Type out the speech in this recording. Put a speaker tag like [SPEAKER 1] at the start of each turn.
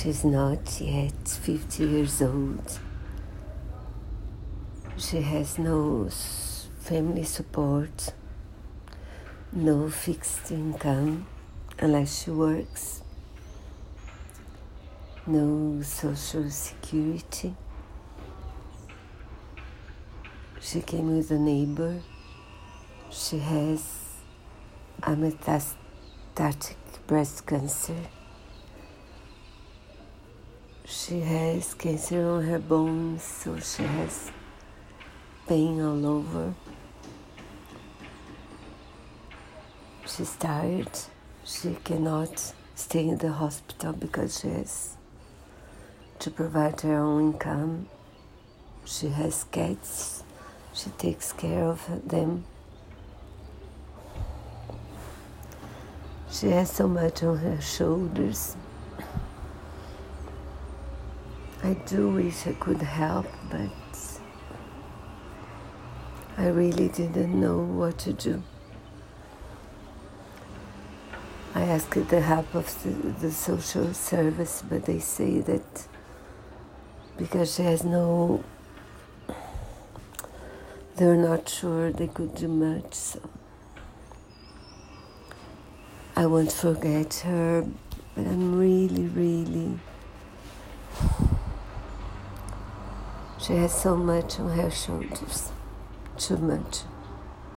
[SPEAKER 1] She's not yet 50 years old. She has no family support, no fixed income unless she works, no social security. She came with a neighbor. She has a metastatic breast cancer. She has cancer on her bones, so she has pain all over. She's tired. She cannot stay in the hospital because she has to provide her own income. She has cats. She takes care of them. She has so much on her shoulders. I do wish I could help, but I really didn't know what to do. I asked the help of the, the social service, but they say that because she has no, they're not sure they could do much. So I won't forget her, but I'm really, really. She has so much on her shoulders, too much.